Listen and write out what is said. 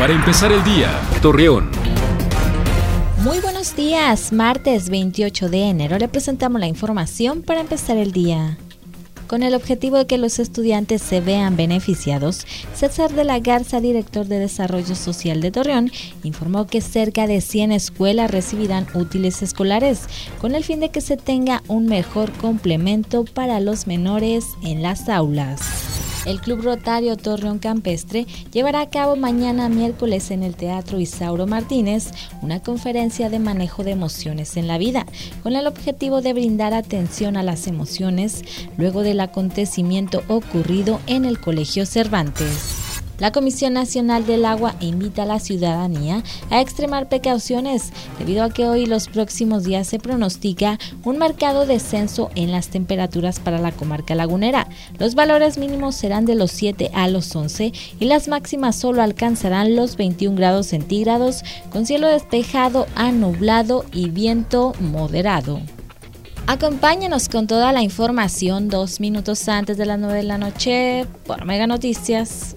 Para empezar el día, Torreón. Muy buenos días, martes 28 de enero le presentamos la información para empezar el día. Con el objetivo de que los estudiantes se vean beneficiados, César de la Garza, director de Desarrollo Social de Torreón, informó que cerca de 100 escuelas recibirán útiles escolares, con el fin de que se tenga un mejor complemento para los menores en las aulas. El Club Rotario Torreón Campestre llevará a cabo mañana miércoles en el Teatro Isauro Martínez una conferencia de manejo de emociones en la vida, con el objetivo de brindar atención a las emociones luego del acontecimiento ocurrido en el Colegio Cervantes. La Comisión Nacional del Agua invita a la ciudadanía a extremar precauciones debido a que hoy y los próximos días se pronostica un marcado descenso en las temperaturas para la comarca lagunera. Los valores mínimos serán de los 7 a los 11 y las máximas solo alcanzarán los 21 grados centígrados con cielo despejado a nublado y viento moderado. Acompáñenos con toda la información dos minutos antes de las 9 de la noche por Mega Noticias.